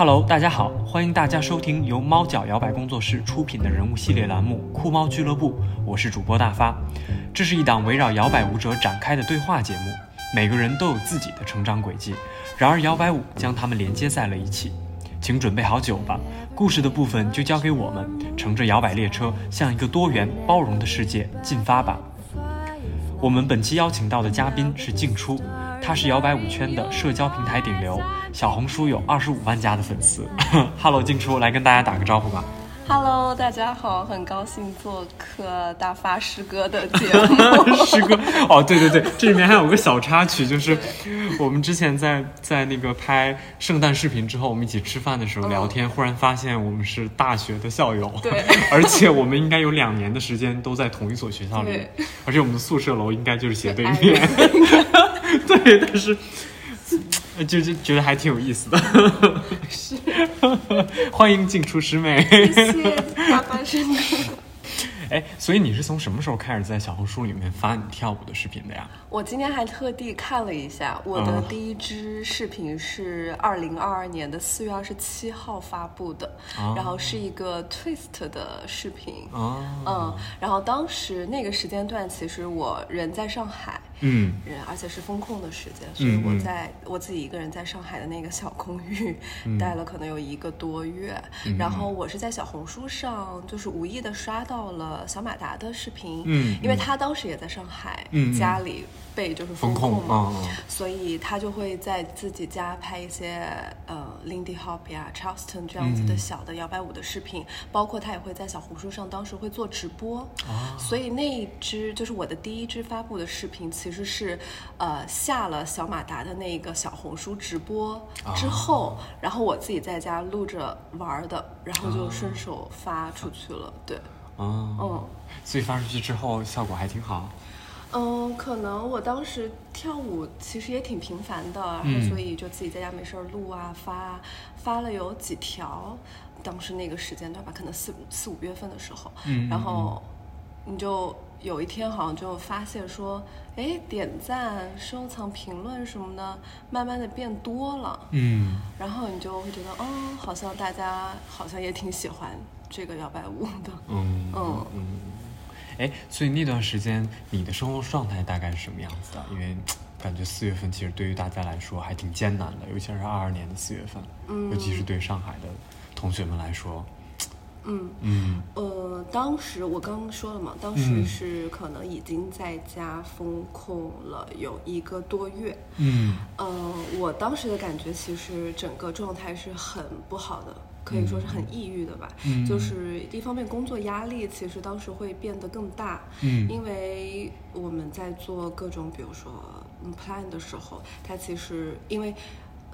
Hello，大家好，欢迎大家收听由猫脚摇摆工作室出品的人物系列栏目《酷猫俱乐部》，我是主播大发。这是一档围绕摇摆舞者展开的对话节目，每个人都有自己的成长轨迹，然而摇摆舞将他们连接在了一起。请准备好酒吧，故事的部分就交给我们，乘着摇摆列车，向一个多元包容的世界进发吧。我们本期邀请到的嘉宾是静初，他是摇摆舞圈的社交平台顶流，小红书有二十五万加的粉丝。Hello，静初，来跟大家打个招呼吧。Hello，大家好，很高兴做客大发师哥的节目。师哥，哦，对对对，这里面还有个小插曲，就是 我们之前在在那个拍圣诞视频之后，我们一起吃饭的时候聊天，忽然发现我们是大学的校友，对，而且我们应该有两年的时间都在同一所学校里对，而且我们的宿舍楼应该就是斜对挨面，对，但是。就就觉得还挺有意思的，是，欢迎进出师妹。谢谢大发师哥。哎，所以你是从什么时候开始在小红书里面发你跳舞的视频的呀？我今天还特地看了一下，我的嗯。第一支视频是二零二二年的四月二十七号发布的，哦。然后是一个 twist 的视频。哦，嗯，然后当时那个时间段，其实我人在上海，嗯。人而且是风控的时间，所以我在我自己一个人在上海的那个小公寓、嗯。待了可能有一个多月，然后我是在小红书上就是无意的刷到了小马达的视频，嗯。因为他当时也在上海，嗯嗯。家里被就是风控控嘛，所以他就会在自己家拍一些呃 Lindy Hop 呀、Charleston 这样子嗯。的小的摇摆舞的视频，包括他也会在小红书上当时会做直播，啊。所以那一支就是我的第一支发布的视频，其实是呃下了小马达的那个小红书直播之后，然后我自己在家录着玩儿的，然后就顺手发出去了，对，哦，嗯。所以发出去之后效果还挺好。嗯，可能我当时跳舞其实也挺频繁的，然嗯。后所以就自己在家没事儿录啊发啊，发了有几条，当时那个时间段吧，可能四四五月份的时候，嗯然后你就有一天好像就发现说，哎，点赞、收藏、评论什么的，慢慢的变多了，嗯，然后你就会觉得，哦，好像大家好像也挺喜欢这个摇摆舞的，嗯嗯。嗯，哎，所以那段时间你的生活状态大概是什么样子的？因为感觉四月份其实对于大家来说还挺艰难的，尤其是二二年的四月份，嗯尤其是对上海的同学们来说，嗯。嗯呃，当时我刚刚说了嘛，当嗯时是可能已经在家封控了有一个多月。嗯呃、我当时的感觉其实整个状态是很不好的，可以说是很抑郁的吧。嗯就是一方面工作压力其实当时会变得更大，嗯因为我们在做各种比如说嗯 plan 的时候，它其实因为。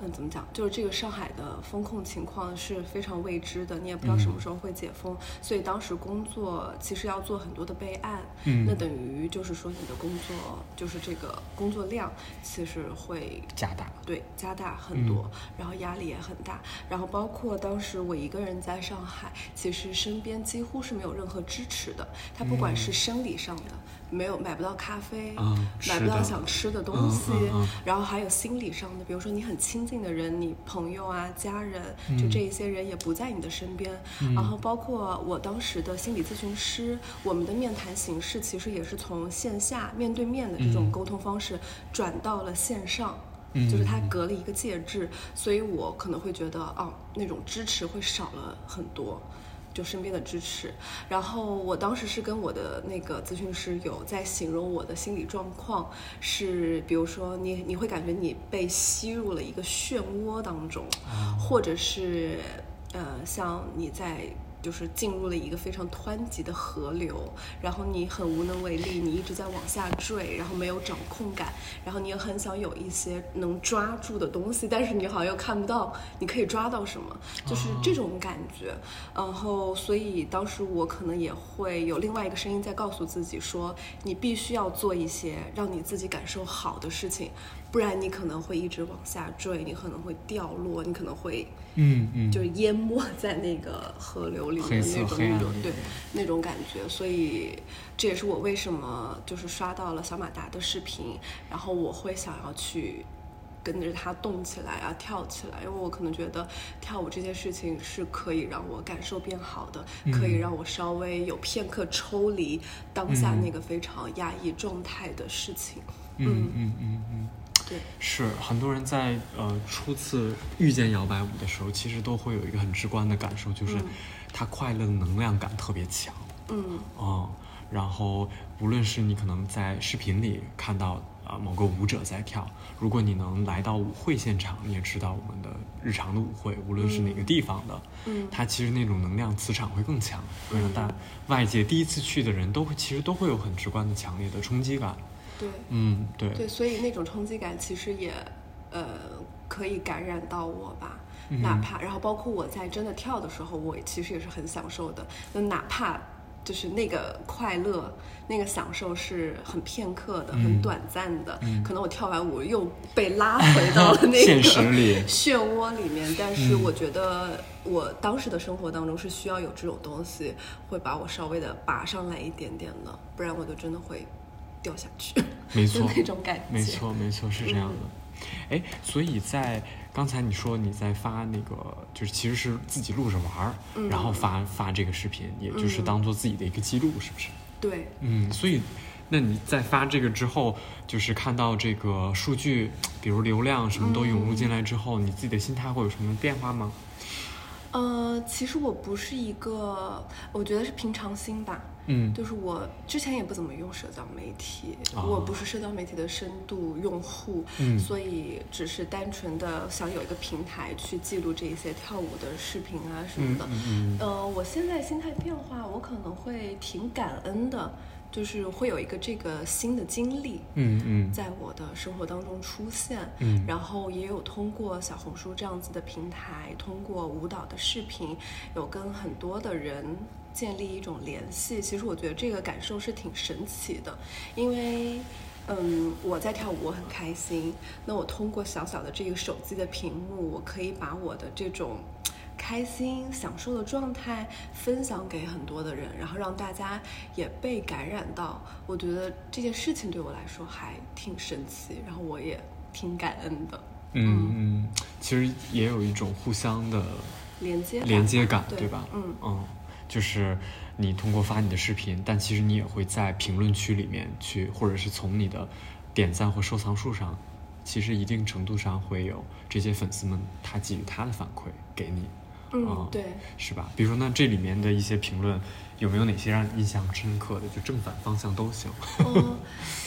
嗯，怎么讲？就是这个上海的风控情况是非常未知的，你也不知道什么时候会解封，所以当时工作其实要做很多的备案，嗯。那等于就是说你的工作就是这个工作量其实会加大，对加大很多，然后压力也很大，然后包括当时我一个人在上海，其实身边几乎是没有任何支持的，他不管是生理上的，没有买不到咖啡，嗯买不到想吃的东西，然后还有心理上的，比如说你很亲近的人，你朋友啊、家人，嗯。就这一些人也不在你的身边，然后包括我当时的心理咨询师，我们的面谈形式其实也是从线下面对面的这种嗯。沟通方式转到了线上。嗯。就是它隔了一个介质，所以我可能会觉得，哦，那种支持会少了很多，就身边的支持。然后我当时是跟我的那个咨询师有在形容我的心理状况，是比如说你你会感觉你被吸入了一个漩涡当中，或者是呃像你在。就是进入了一个非常湍急的河流，然后你很无能为力，你一直在往下坠，然后没有掌控感，然后你也很想有一些能抓住的东西，但是你好像又看不到你可以抓到什么，就是这种感觉。然后，所以当时我可能也会有另外一个声音在告诉自己说，你必须要做一些让你自己感受好的事情，不然你可能会一直往下坠，你可能会掉落，你可能会嗯嗯，就是淹没在那个河流里面那种那种对那种感觉，所以这也是我为什么就是刷到了小马达的视频，然后我会想要去跟着它动起来啊，跳起来，因为我可能觉得跳舞这件事情是可以让我感受变好的，可以让我稍微有片刻抽离当下那个非常压抑状态的事情。嗯。嗯嗯嗯，对，是很多人在呃初次遇见摇摆舞的时候，其实都会有一个很直观的感受，就是他快乐的能量感特别强。嗯。哦，然后无论是你可能在视频里看到呃某个舞者在跳，如果你能来到舞会现场，你也知道我们的日常的舞会，无论是哪个地方的，嗯。它其实那种能量磁场会更强，会让大外界第一次去的人都会其实都会有很直观的强烈的冲击感。对嗯，对，对，所以那种冲击感其实也呃可以感染到我吧。嗯哪怕，然后包括我在真的跳的时候，我其实也是很享受的。那哪怕就是那个快乐、那个享受是很片刻的、很嗯短暂的，嗯可能我跳完舞又被拉回到了那个 漩涡里面。但是嗯我觉得我当时的生活当中是需要有这种东西，会把我稍微的拔上来一点点的，不然我就真的会掉下去。没错，那种感觉。没错，没错，是这样的。哎、所以在刚才你说你在发那个，就是其实是自己录着玩儿，嗯然后发发这个视频，也就是嗯当做自己的一个记录，是不是？对，嗯，所以，那你在发这个之后，就是看到这个数据，比如流量什么都涌入进来之后，你自己的心态会有什么变化吗？呃，其实我不是一个，我觉得是平常心吧。嗯就是我之前也不怎么用社交媒体，哦我不是社交媒体的深度用户，嗯所以只是单纯的想有一个平台去记录这一些跳舞的视频啊什么的。嗯嗯呃，我现在心态变化，我可能会挺感恩的，就是会有一个这个新的经历。嗯嗯在我的生活当中出现，嗯然后也有通过小红书这样子的平台，通过舞蹈的视频，有跟很多的人建立一种联系。其实我觉得这个感受是挺神奇的，因为。嗯，我在跳舞，我很开心。那我通过小小的这个手机的屏幕，我可以把我的这种开心、享受的状态分享给很多的人，然后让大家也被感染到。我觉得这件事情对我来说还挺神奇，然后我也挺感恩的。嗯嗯，其实也有一种互相的连接连接感，对吧？嗯嗯，就是你通过发你的视频，但其实你也会在评论区里面去，或者是从你的点赞或收藏数上，其实一定程度上会有这些粉丝们他给予他的反馈给你，嗯啊，对。是吧？比如说，那这里面的一些评论，有没有哪些让你印象深刻的？就正反方向都行。嗯，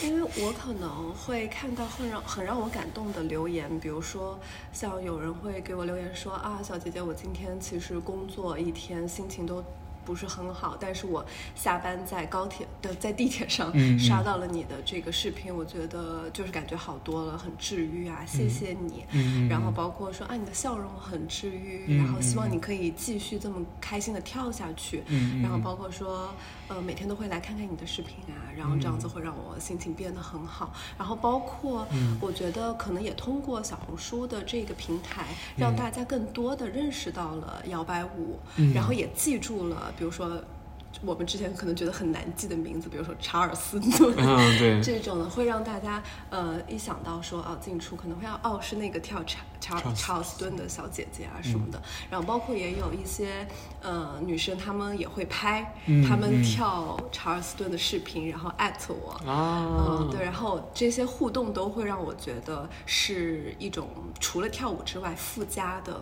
因为我可能会看到很让很让我感动的留言，比如说像有人会给我留言说啊，小姐姐，我今天其实工作一天，心情都。不是很好，但是我下班在高铁的在地铁上刷到了你的这个视频，我觉得就是感觉好多了，很治愈啊，谢谢你。然后包括说啊，你的笑容很治愈，嗯然后希望嗯你可以继续这么开心的跳下去。然后包括说，呃，每天都会来看看你的视频啊，然后这样子会让我心情变得很好。然后包括，嗯我觉得可能也通过小红书的这个平台，嗯让大家更多的认识到了摇摆舞，嗯然后也记住了，比如说。我们之前可能觉得很难记的名字，比如说查尔斯顿，嗯，对，这种呢会让大家呃一想到说哦进出可能会要哦是那个跳查查查尔斯。顿的小姐姐啊什么嗯。的，然后包括也有一些呃女生她们也会拍嗯她们嗯。跳查尔斯顿的视频，然后艾特我。啊，嗯，对，然后这些互动都会让我觉得是一种除了跳舞之外附加的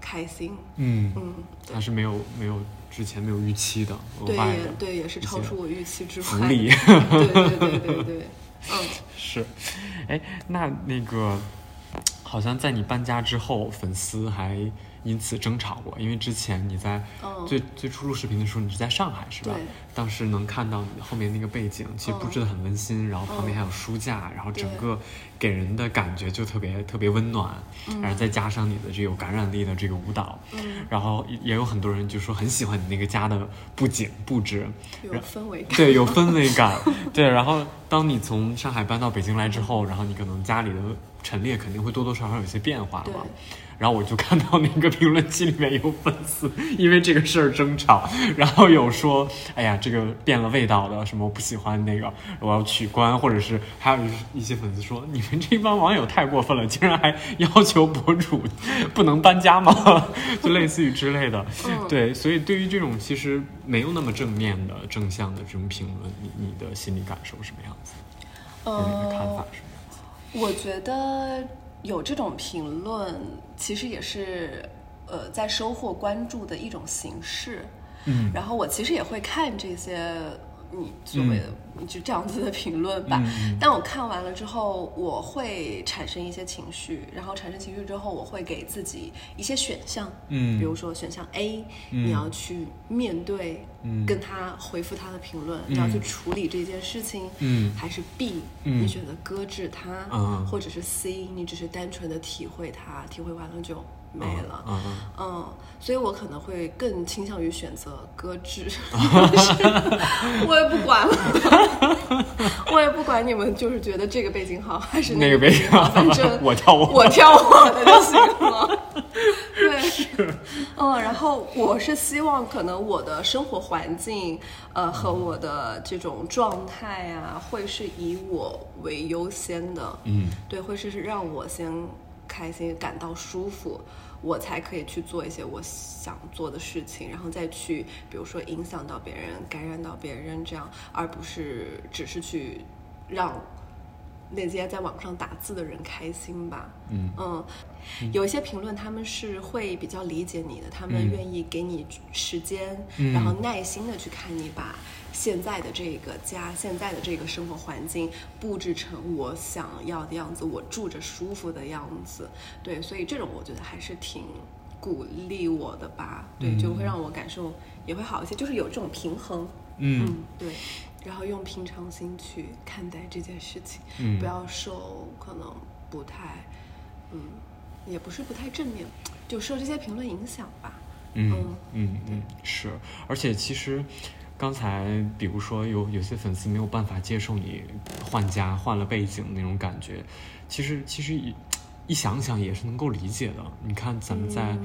开心。嗯嗯，对。它是没有没有之前没有预期的额对，也对，也是超出我预期之外。福利。对对对对对，嗯。是，哎，那那个好像在你搬家之后，粉丝还因此争吵过，因为之前你在嗯最、最初录视频的时候，你是在上海是吧？当时能看到你后面那个背景，其实布置的很温馨，然后旁边还有书架，然后整个给人的感觉就特别特别温暖，然后再加上你的这有感染力的这个舞蹈，嗯然后也也有很多人就说很喜欢你那个家的布景布置，有氛围感。对，有氛围感。对，然后当你从上海搬到北京来之后，然后你可能家里的陈列肯定会多多少少有些变化对嘛。然后我就看到那个评论区里面有粉丝因为这个事儿争吵，然后有说，哎呀，这个变了味道的，什么我不喜欢那个，我要取关，或者是还有一些粉丝说，你们这帮网友太过分了，竟然还要求博主 不能搬家吗？就类似于之类的，对，所以对于这种其实没有那么正面的正向的这种评论，你你的心理感受是什么样子？你的看法是什么样子？我觉得有这种评论，其实也是呃在收获关注的一种形式。嗯然后我其实也会看这些你所谓的就这样子的评论吧。嗯但我看完了之后，我会产生一些情绪，然后产生情绪之后，我会给自己一些选项。嗯。比如说选项 A，、嗯。你要去面对，嗯。跟他回复他的评论，嗯。你要去处理这件事情。嗯。还是 B，、嗯。你选择搁置它，嗯。或者是 C，你只是单纯的体会它，体会完了就没了。嗯嗯嗯，所以我可能会更倾向于选择搁置，我也不管了，我也不管你们就是觉得这个背景好还是那个个背景好好，反正 我挑我我挑我的就行了。对，嗯，然后我是希望可能我的生活环境，呃，和我的这种状态啊，会是以我为优先的。嗯对，会是让我先开心，感到舒服，我才可以去做一些我想做的事情，然后再去，比如说影响到别人、感染到别人这样，而不是只是去让那些在网上打字的人开心吧。嗯嗯，有一些评论他们是会比较理解你的，他们嗯愿意给你时间，嗯然后耐心的去看你把现在的这个家、现在的这个生活环境布置成我想要的样子，我住着舒服的样子。对，所以这种我觉得还是挺鼓励我的吧。对，嗯就会让我感受也会好一些，就是有这种平衡。嗯对，然后用平常心去看待这件事情，嗯不要受可能不太，嗯，也不是不太正面，就受这些评论影响吧。嗯嗯嗯嗯，是，而且其实刚才比如说有有些粉丝没有办法接受你换家换了背景那种感觉，其实其实一一想想也是能够理解的。你看咱们在、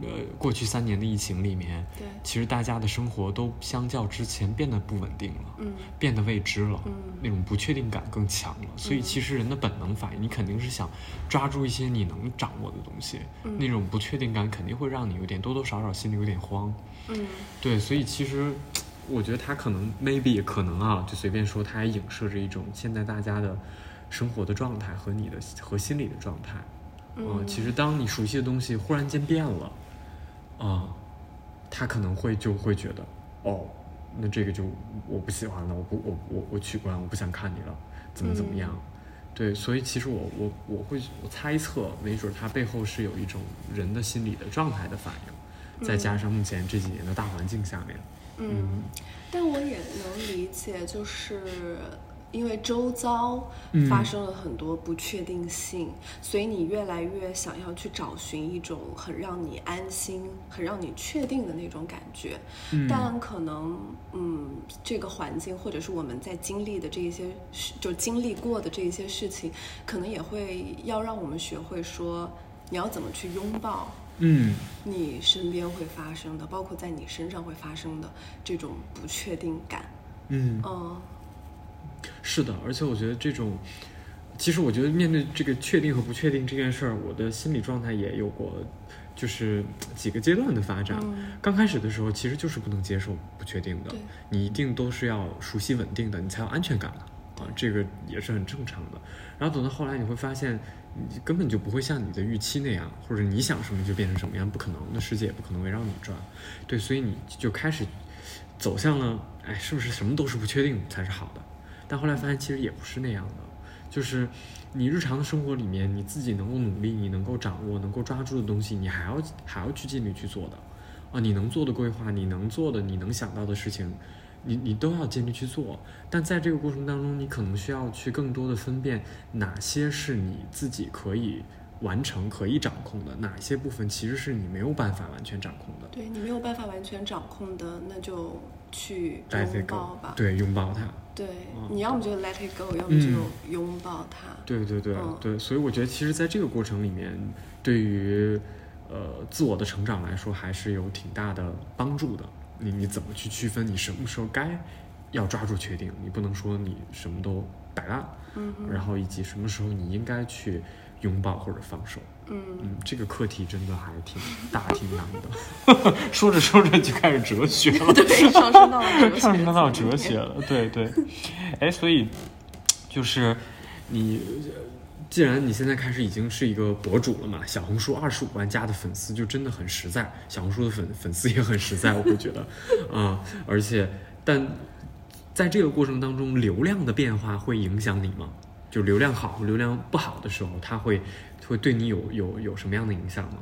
呃过去三年的疫情里面，对。其实大家的生活都相较之前变得不稳定了。嗯。变得未知了，嗯。那种不确定感更强了，所以嗯其实人的本能反应，你肯定是想抓住一些你能掌握的东西，嗯。那种不确定感肯定会让你有点多多少少心里有点慌，嗯。对，所以其实我觉得他可能 maybe 可能啊，就随便说，他还影射着一种现在大家的生活的状态和你的和心理的状态，呃嗯其实当你熟悉的东西忽然间变了，啊、他可能会就会觉得，哦，那这个就我不喜欢了，我不我我我取关，我不想看你了，怎么怎么样？嗯。对，所以其实我我我会我猜测，没准他背后是有一种人的心理的状态的反应，再加上目前这几年的大环境下面，嗯，但我也能理解，就是因为周遭嗯发生了很多不确定性，所以你越来越想要去找寻一种很让你安心、很让你确定的那种感觉。嗯但可能，嗯，这个环境或者是我们在经历的这一些事，就经历过的这一些事情，可能也会要让我们学会说，你要怎么去拥抱。嗯你身边会发生的，包括在你身上会发生的这种不确定感。嗯，嗯是的，而且我觉得这种，其实我觉得面对这个确定和不确定这件事儿，我的心理状态也有过，就是几个阶段的发展。嗯刚开始的时候，其实就是不能接受不确定的，你一定都是要熟悉稳定的，你才有安全感嘛。这个也是很正常的。然后等到后来，你会发现，你根本就不会像你的预期那样，或者你想什么就变成什么样，不可能的世界也不可能围绕你转。对，所以你就开始走向了，哎，是不是什么都是不确定才是好的？但后来发现其实也不是那样的，就是你日常的生活里面，你自己能够努力，你能够掌握、能够抓住的东西，你还要还要去尽力去做的。啊，你能做的规划，你能做的，你能想到的事情，你你都要尽力去做。但在这个过程当中，你可能需要去更多的分辨哪些是你自己可以完成、可以掌控的，哪些部分其实是你没有办法完全掌控的。对你没有办法完全掌控的，那就去拥抱吧。对，拥抱它。对嗯你要么就 let it go，要么就嗯拥抱它。对对对、嗯对，所以我觉得其实在这个过程里面，对于呃自我的成长来说，还是有挺大的帮助的。你你怎么去区分你什么时候该要抓住确定，你不能说你什么都摆烂，嗯然后以及什么时候你应该去拥抱或者放手。嗯，嗯，这个课题真的还挺 大挺难的。说着说着就开始哲学了，对，上升到了哲 学，上升到哲学。了。对对，哎，所以就是你，呃既然你现在开始已经是一个博主了嘛，小红书二十五万加的粉丝就真的很实在，小红书的粉粉丝也很实在，我会觉得，啊、而且但在这个过程当中，流量的变化会影响你吗？就流量好、流量不好的时候，它会会对你有有有什么样的影响吗？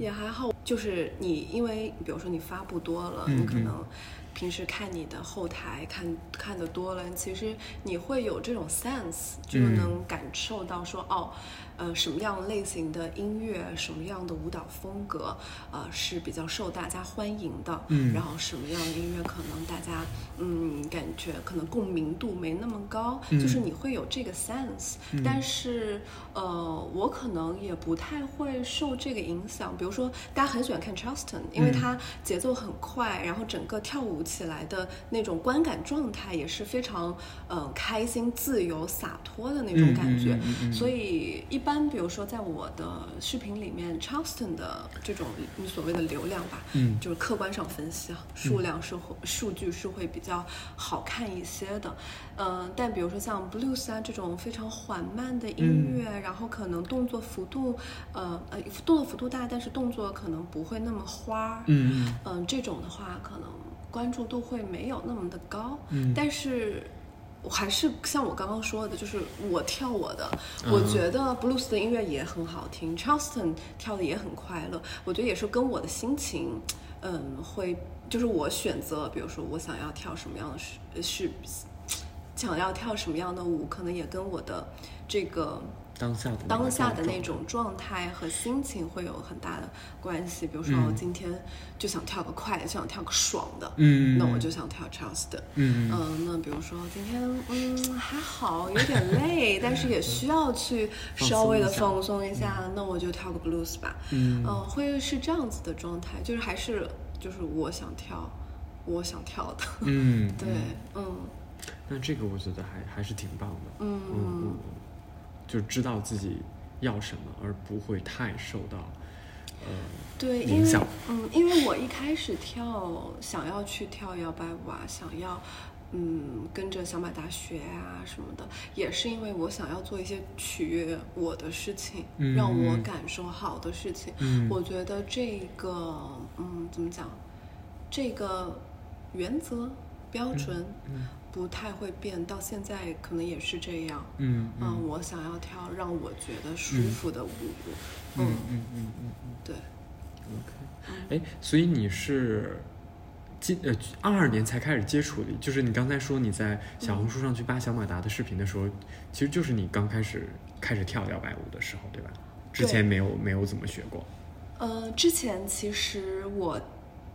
也还好，就是你因为比如说你发布多了，你可能平时看你的后台看看的多了，其实你会有这种 sense，就嗯。能感受到说、哦，呃，什么样类型的音乐，什么样的舞蹈风格，呃，是比较受大家欢迎的，嗯。然后什么样的音乐可能大家嗯感觉可能共鸣度没那么高，嗯。就是你会有这个 sense，、嗯。但是呃，我可能也不太会受这个影响。比如说，大家很喜欢看 Charleston，因为嗯。它节奏很快，然后整个跳舞起来的那种观感状态也是非常呃开心、自由、洒脱的那种感觉。嗯嗯嗯嗯嗯所以一般，比如说在我的视频里面，Charleston 的这种你所谓的流量吧，嗯就是客观上分析啊，数量是会、数据是会比较好看一些的。嗯、但比如说像 blues 啊这种非常缓慢的音乐，然后可能动作幅度，呃呃，动作幅度大，但是动作可能不会那么花。嗯嗯、这种的话可能关注度会没有那么的高。嗯但是。我还是像我刚刚说的，就是我跳我的，嗯我觉得 blues 的音乐也很好听，Charleston 跳的也很快乐，我觉得也是跟我的心情，嗯，会就是我选择，比如说我想要跳什么样的是是想要跳什么样的舞，可能也跟我的这个当下的那个当下的那种状态和心情会有很大的关系。比如说，嗯。我今天就想跳个快的，就想跳个爽的，嗯那我就想跳 Charleston。嗯嗯，那比如说今天嗯还好，有点累，但是也需要去稍微的放松一下，那我就跳个 blues 吧。嗯。嗯，会是这样子的状态，就是还是就是我想跳，我想跳的。嗯，对，嗯。那这个我觉得还还是挺棒的，嗯嗯嗯，就知道自己要什么，而不会太受到呃对，因为影响。嗯，因为我一开始跳想要去跳摇摆舞啊，想要嗯跟着小马大学啊什么的，也是因为我想要做一些取悦我的事情，嗯。让我感受好的事情。嗯。我觉得这个嗯怎么讲，这个原则标准嗯不太会变，到现在可能也是这样。嗯嗯，我想要跳让我觉得舒服的舞。嗯嗯嗯嗯嗯对。，OK，哎，所以你是今呃二二年才开始接触的，就是你刚才说你在小红书上去扒小马达的视频的时候，其实就是你刚开始开始跳摇摆舞的时候，对吧？之前没有没有怎么学过，呃，之前其实我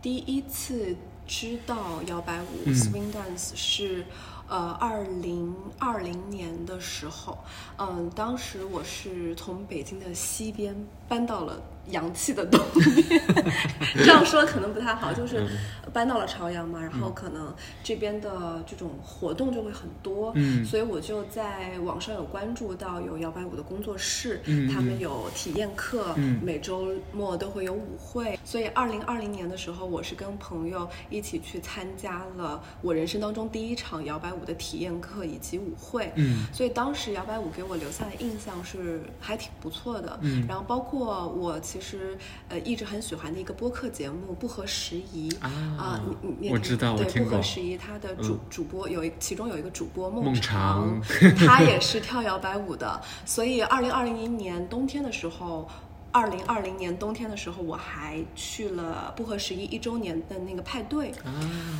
第一次知道摇摆舞、嗯。swing dance 是呃二零二零年的时候，嗯、当时我是从北京的西边搬到了洋气的东边，这样说可能不太好，就是搬到了朝阳嘛，然后可能这边的这种活动就会很多，嗯。所以我就在网上有关注到有摇摆舞的工作室，嗯他们有体验课，嗯。每周末都会有舞会，所以二零二零年的时候，我是跟朋友一起去参加了我人生当中第一场摇摆舞的体验课以及舞会。嗯。所以当时摇摆舞给我留下的印象是还挺不错的。嗯。然后包括我其实呃一直很喜欢的一个播客节目《不合时宜》啊你你我知道我对听过不合时宜，它的主、嗯主播有一其中有一个主播孟孟尝他也是 跳摇摆舞的，所以二零二零年冬天的时候。二零二零年冬天的时候，我还去了不合时宜一周年的那个派对，啊，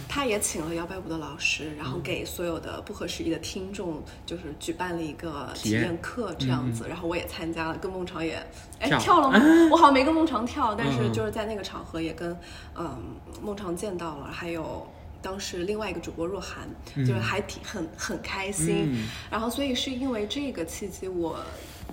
他也请了摇摆舞的老师，然后给所有的不合时宜的听众，就是举办了一个体体验。验课这样子，然后我也参加了，跟孟常也哎跳。跳了吗？我好像没跟孟常跳，但是嗯。就是在那个场合也跟嗯孟常见到了，还有。当时另外一个主播若涵，就是还挺很很开心，嗯。然后所以是因为这个契机，我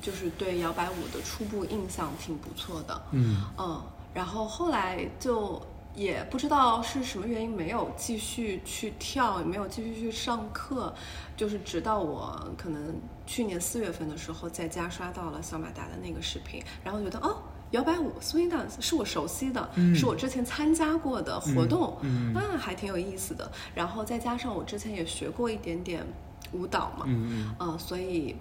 就是对摇摆舞的初步印象挺不错的，嗯嗯，然后后来就也不知道是什么原因，没有继续去跳，也没有继续去上课，就是直到我可能去年四月份的时候，在家刷到了小马达的那个视频，然后觉得哦。摇摆舞 swing dance 是我熟悉的，嗯是我之前参加过的活动，嗯啊，还挺有意思的。然后再加上我之前也学过一点点舞蹈嘛，嗯嗯，所以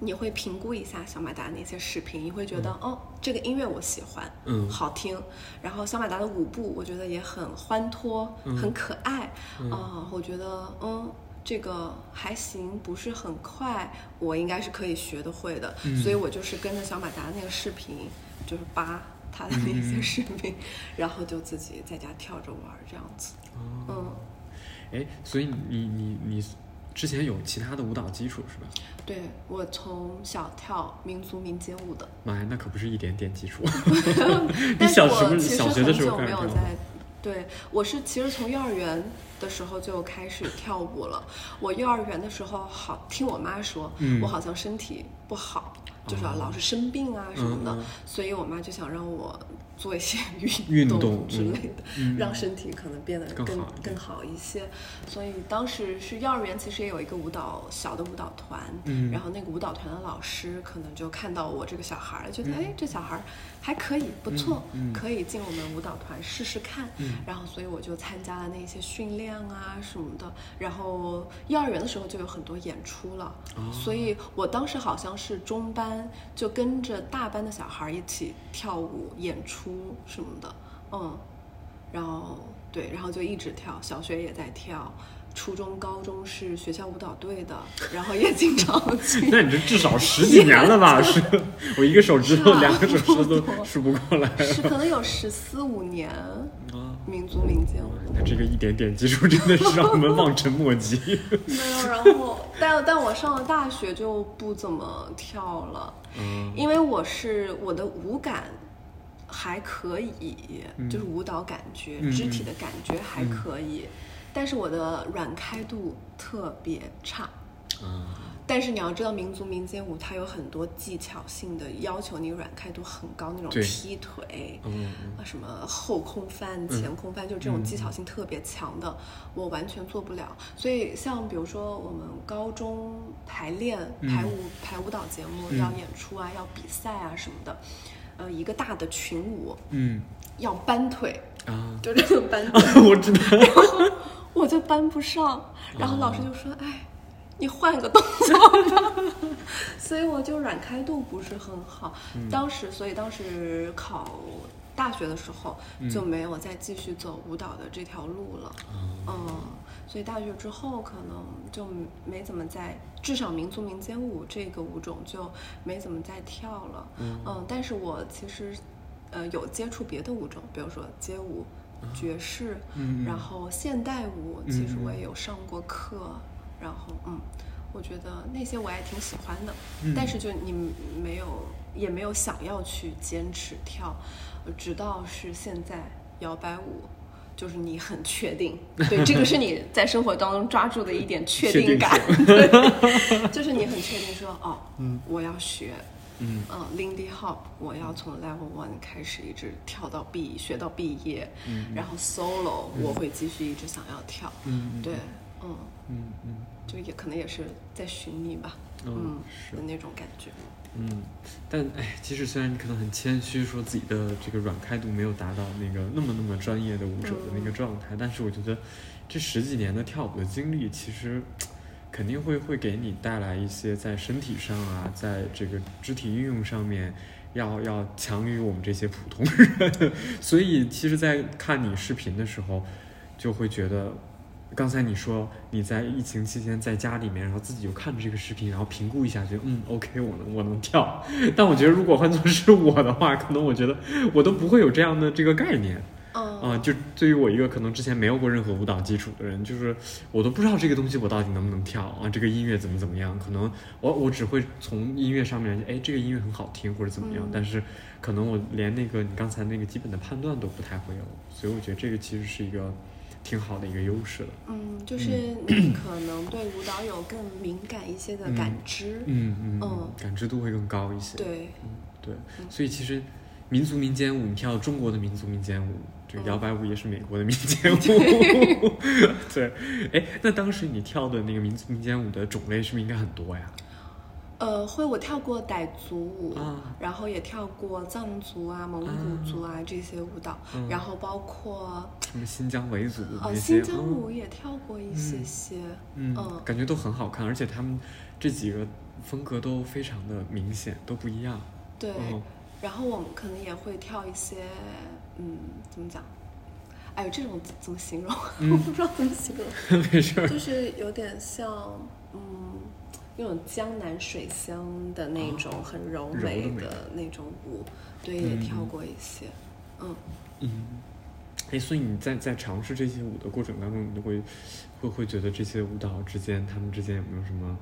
你会评估一下小马达那些视频，你会觉得、哦，这个音乐我喜欢，嗯好听。然后小马达的舞步，我觉得也很欢脱，很可爱，啊、我觉得嗯。这个还行，不是很快，我应该是可以学得会的，所以我就是跟着小马达那个视频，就是扒他的那些视频，然后就自己在家跳着玩儿这样子。嗯，哎，所以你你你之前有其他的舞蹈基础是吧？对我从小跳民族民间舞的，妈呀，那可不是一点点基础。你但是小时候我其实小学的很久没有在，对我是其实从幼儿园的时候就开始跳舞了。我幼儿园的时候好听我妈说，嗯我好像身体不好，就是老是生病啊什么的，所以我妈就想让我做一些运动动 嗯之类的，嗯让身体可能变得更更好一些。所以当时是幼儿园，其实也有一个舞蹈小的舞蹈团，嗯然后那个舞蹈团的老师可能就看到我这个小孩儿，觉得、哎这小孩儿还可以，不错，可以进我们舞蹈团试试看。嗯然后所以我就参加了那些训练啊什么的。然后幼儿园的时候就有很多演出了，哦所以我当时好像是中班，就跟着大班的小孩儿一起跳舞、演出什么的，嗯，然后对，然后就一直跳，小学也在跳。初中、高中是学校舞蹈队的，然后也经常去 那你这至少十几年了吧？是，我一个手指头、啊两个手指头数不过来。是可能有十四五年啊，民族民间舞。那这个一点点基础真的是让我们望尘莫及。没有，然后但但我上了大学就不怎么跳了，嗯因为我是我的舞感还可以，嗯。就是舞蹈感觉、嗯肢体的感觉还可以，但是我的软开度特别差。啊，但是你要知道，民族民间舞它有很多技巧性的要求，你软开度很高，那种踢腿，嗯啊，什么后空翻、前空翻，就这种技巧性特别强的，我完全做不了。所以像比如说我们高中排练、排舞、排舞蹈节目嗯。要演出啊、要比赛啊什么的，呃，一个大的群舞嗯要搬腿，啊，就这个搬腿，我知道。我就搬不上，然后老师就说：“哎，你换个动作吧。”所以我就软开度不是很好。当时，所以当时考大学的时候就没有再继续走舞蹈的这条路了。嗯，所以大学之后可能就没怎么在，至少民族民间舞这个舞种就没怎么再跳了。嗯，但是我其实呃有接触别的舞种，比如说街舞。爵士，嗯然后现代舞，其实我也有上过课，然后嗯，我觉得那些我也挺喜欢的，嗯但是就你没有也没有想要去坚持跳，呃直到是现在摇摆舞。就是你很确定，对，这个是你在生活当中抓住的一点 确定感，对，就是你很确定说，哦，我要学，嗯。嗯，Lindy Hop，我要从 Level One 开始一直跳到毕学到毕业，嗯然后 Solo 我会继续一直想要跳，嗯。对，嗯，嗯嗯。就也可能也是在寻觅吧，嗯嗯是。的那种感觉，嗯，但哎，其实虽然你可能很谦虚，说自己的这个软开度没有达到那个那么那么专业的舞者的那个状态，但是我觉得这十几年的跳舞的经历，其实肯定会会给你带来一些在身体上啊，在这个肢体运用上面。要要强于我们这些普通人，所以其实，在看你视频的时候，就会觉得刚才你说你在疫情期间在家里面，然后自己就看着这个视频，然后评估一下，觉得嗯，OK，我能我能跳。但我觉得如果换作是我的话，可能我觉得我都不会有这样的这个概念。嗯啊、就对于我一个可能之前没有过任何舞蹈基础的人，就是我都不知道这个东西我到底能不能跳啊，这个音乐怎么怎么样，可能我我只会从音乐上面，哎，这个音乐很好听或者怎么样，嗯但是可能我连那个你刚才那个基本的判断都不太会有，所以我觉得这个其实是一个挺好的一个优势的。嗯，就是你可能对舞蹈有更敏感一些的感知。嗯嗯嗯感知度会更高一些。对，对，嗯所以其实民族民间舞，你跳中国的民族民间舞，这个嗯摇摆舞也是美国的民间舞。对，哎，那当时你跳的那个民族民间舞的种类是不是应该很多呀？呃，会我跳过傣族舞，啊然后也跳过藏族啊、蒙古族啊这些舞蹈，嗯然后包括什么新疆维族呃那些？新疆舞嗯也跳过一些些。嗯，嗯感觉都很好看，而且他们这几个风格都非常的明显，都不一样。对，嗯然后我们可能也会跳一些，嗯，怎么讲？哎呦，这种怎么形容？嗯 我不知道怎么形容，没事儿。就是有点像，嗯，那种江南水乡的那种哦很柔美美的那种舞，对，也嗯跳过一些，嗯。嗯，哎，所以你在在尝试这些舞的过程当中，你会会会觉得这些舞蹈之间，他们之间有没有什么？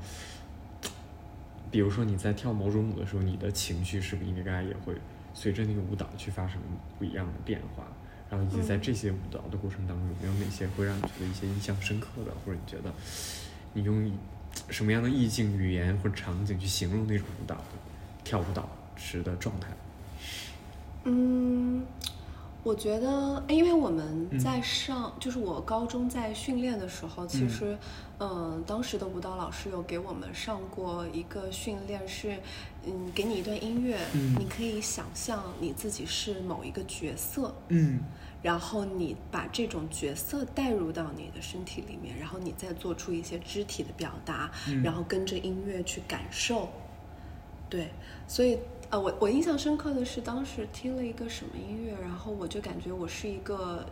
比如说你在跳某种舞的时候，你的情绪是不是应该也会随着那个舞蹈去发生不一样的变化？然后以及在嗯这些舞蹈的过程当中，有没有哪些会让你觉得一些印象深刻的，或者你觉得你用以什么样的意境、语言或者场景去形容那种舞蹈的跳舞蹈时的状态？嗯，我觉得，因为我们嗯在上，就是我高中在训练的时候，其实，嗯、当时的舞蹈老师有给我们上过一个训练，是，嗯，给你一段音乐，嗯。你可以想象你自己是某一个角色，嗯然后你把这种角色带入到你的身体里面，然后你再做出一些肢体的表达，嗯然后跟着音乐去感受。对，所以呃，我我印象深刻的是当时听了一个什么音乐，然后我就感觉我是一个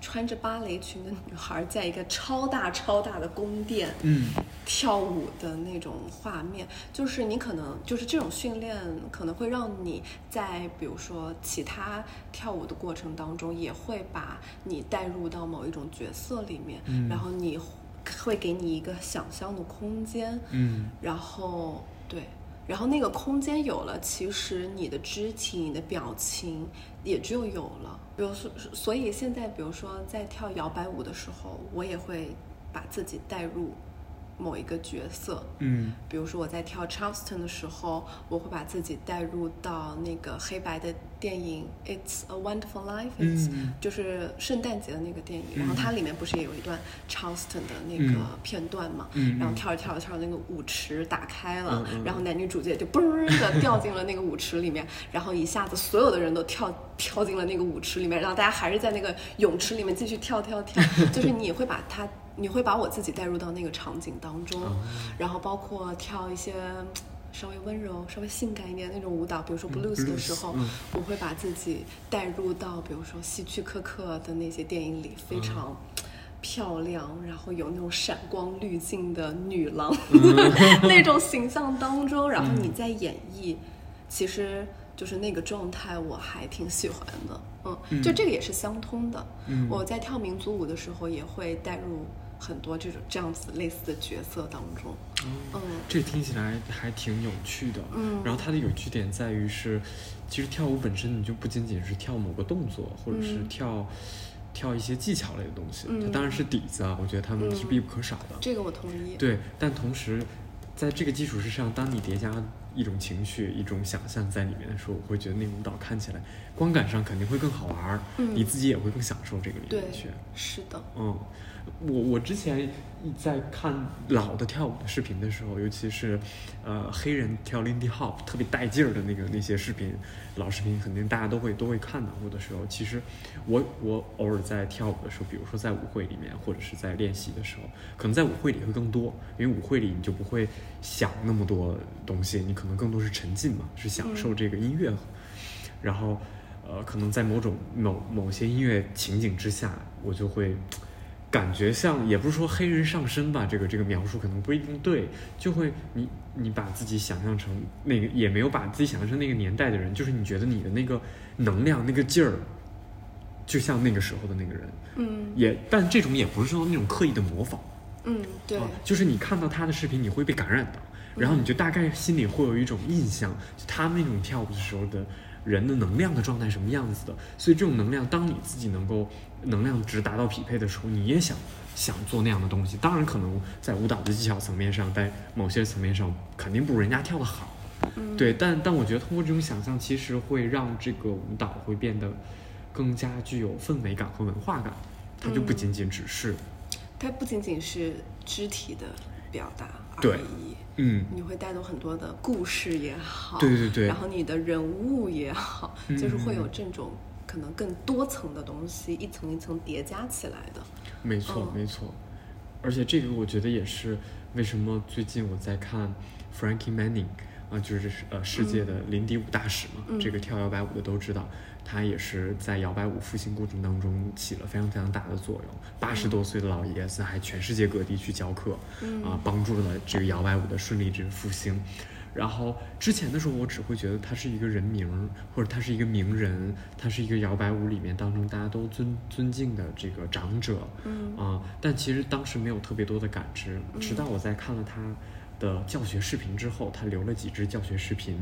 穿着芭蕾裙的女孩，在一个超大超大的宫殿，嗯。跳舞的那种画面，就是你可能就是这种训练，可能会让你在比如说其他跳舞的过程当中，也会把你带入到某一种角色里面，嗯。然后你会给你一个想象的空间，嗯。然后对，然后那个空间有了，其实你的肢体、你的表情也就有了。比如说，所以现在比如说在跳摇摆舞的时候，我也会把自己带入某一个角色。嗯比如说我在跳 Charleston 的时候，我会把自己带入到那个黑白的电影《It's a Wonderful Life》，嗯就是圣诞节的那个电影。嗯然后它里面不是也有一段 Charleston 的那个片段嘛？然后跳着跳着跳着，那个舞池打开了，然后男女主角就 嘣儿的掉进了那个舞池里面，然后一下子所有的人都跳跳进了那个舞池里面，然后大家还是在那个泳池里面继续跳跳跳，就是你会把它，你会把我自己带入到那个场景当中，哦。然后包括跳一些。稍微温柔、稍微性感一点的那种舞蹈，比如说嗯 blues 的时候，嗯。我会把自己带入到，比如说希区柯克的那些电影里，非嗯。常漂亮，然后有那种闪光滤镜的女郎、嗯。那种形象当中，然后你在演绎，其实就是那个状态，我还挺喜欢的。嗯，嗯就这个也是相通的。嗯我在跳民族舞的时候，也会带入很多这种这样子类似的角色当中。嗯这听起来还挺有趣的。嗯然后它的有趣点在于是，其实跳舞本身你就不仅仅是跳某个动作，或者是嗯跳、跳一些技巧类的东西，嗯它当然是底子啊，我觉得他们是嗯必不可少的。这个我同意。对，但同时，在这个基础之上，当你叠加一种情绪、一种想象在里面的时候，我会觉得那个舞蹈看起来观感上肯定会更好玩儿，嗯你自己也会更享受这个里对面去。，是的。嗯，我我之前在看老的跳舞的视频的时候，尤其是呃黑人跳 Lindy Hop 特别带劲儿的那个那些视频，老视频肯定大家都会都会看到。过的时候，其实我我偶尔在跳舞的时候，比如说在舞会里面，或者是在练习的时候，可能在舞会里会更多，因为舞会里你就不会想那么多东西，你可能更多是沉浸嘛，是享受嗯。这个音乐，然后呃，可能在某种某某些音乐情景之下，我就会感觉像，也不是说黑人上身吧，这个这个描述可能不一定对，就会你你把自己想象成那个，也没有把自己想象成那个年代的人，就是你觉得你的那个能量那个劲儿，就像那个时候的那个人，嗯。也但这种也不是说那种刻意的模仿，嗯，对，啊，就是你看到他的视频，你会被感染到，然后你就大概心里会有一种印象，就他们那种跳舞的时候的人的能量的状态什么样子的。所以这种能量，当你自己能够能量值达到匹配的时候，你也想想做那样的东西。当然，可能在舞蹈的技巧层面上，在某些层面上肯定不如人家跳的好，嗯对。但但我觉得通过这种想象，其实会让这个舞蹈会变得更加具有氛围感和文化感。它就不嗯仅仅只是，它不仅仅是肢体的表达而对已，嗯，你会带动很多的故事也好，对对对。然后你的人物也好，嗯就是会有这种可能更多层的东西，一层一层叠加起来的。没错，嗯。没错，而且这个我觉得也是为什么最近我在看 Frankie Manning 啊，就是呃世界的林迪舞大使嘛，嗯。这个跳摇摆舞的都知道，他也是在摇摆舞复兴过程当中起了非常非常大的作用。八十多岁的老爷子还全世界各地去教课，嗯啊，帮助了这个摇摆舞的顺利这个复兴。然后之前的时候，我只会觉得他是一个人名，或者他是一个名人，他是一个摇摆舞里面当中大家都尊尊敬的这个长者，嗯啊、但其实当时没有特别多的感知，直到我在看了他的教学视频之后，他留了几支教学视频，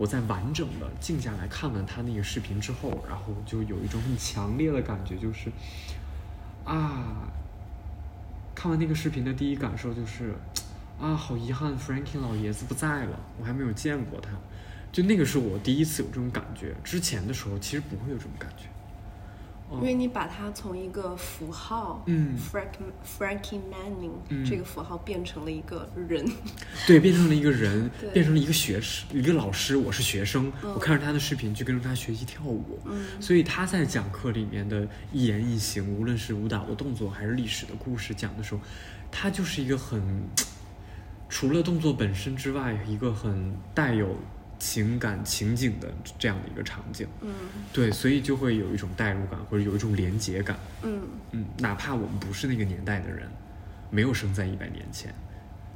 我在完整的静下来看完他那个视频之后，然后就有一种很强烈的感觉，就是啊，看完那个视频的第一感受就是啊，好遗憾，Frankie 老爷子不在了，我还没有见过他。就那个是我第一次有这种感觉，之前的时候其实不会有这种感觉。哦因为你把它从一个符号，嗯，Frank Frankie Manning、嗯这个符号变成了一个人，对，变成了一个人，变成了一个学生，一个老师。我是学生，嗯我看着他的视频去跟着他学习跳舞。嗯所以他在讲课里面的一言一行，无论是舞蹈的动作还是历史的故事讲的时候，他就是一个很 除了动作本身之外，一个很带有情感情景的这样的一个场景。嗯对，所以就会有一种代入感，或者有一种连结感。嗯嗯，哪怕我们不是那个年代的人，没有生在一百年前，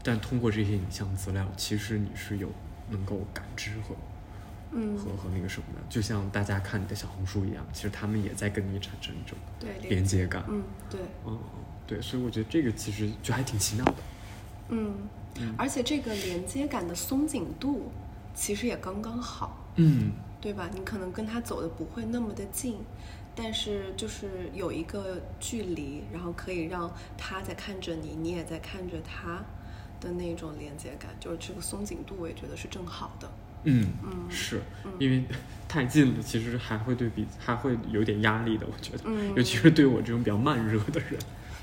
但通过这些影像资料，其实你是有能够感知和嗯，和和那个什么的，就像大家看你的小红书一样，其实他们也在跟你产生一种对连接感。嗯对，嗯，嗯对，所以我觉得这个其实就还挺奇妙的。嗯嗯，而且这个连接感的松紧度其实也刚刚好。嗯，对吧？你可能跟他走的不会那么的近，但是就是有一个距离，然后可以让他在看着你，你也在看着他的那种连接感，就是这个松紧度，我也觉得是正好的。嗯嗯是嗯因为太近了，其实还会对比还会有点压力的，我觉得，嗯尤其是对我这种比较慢热的人。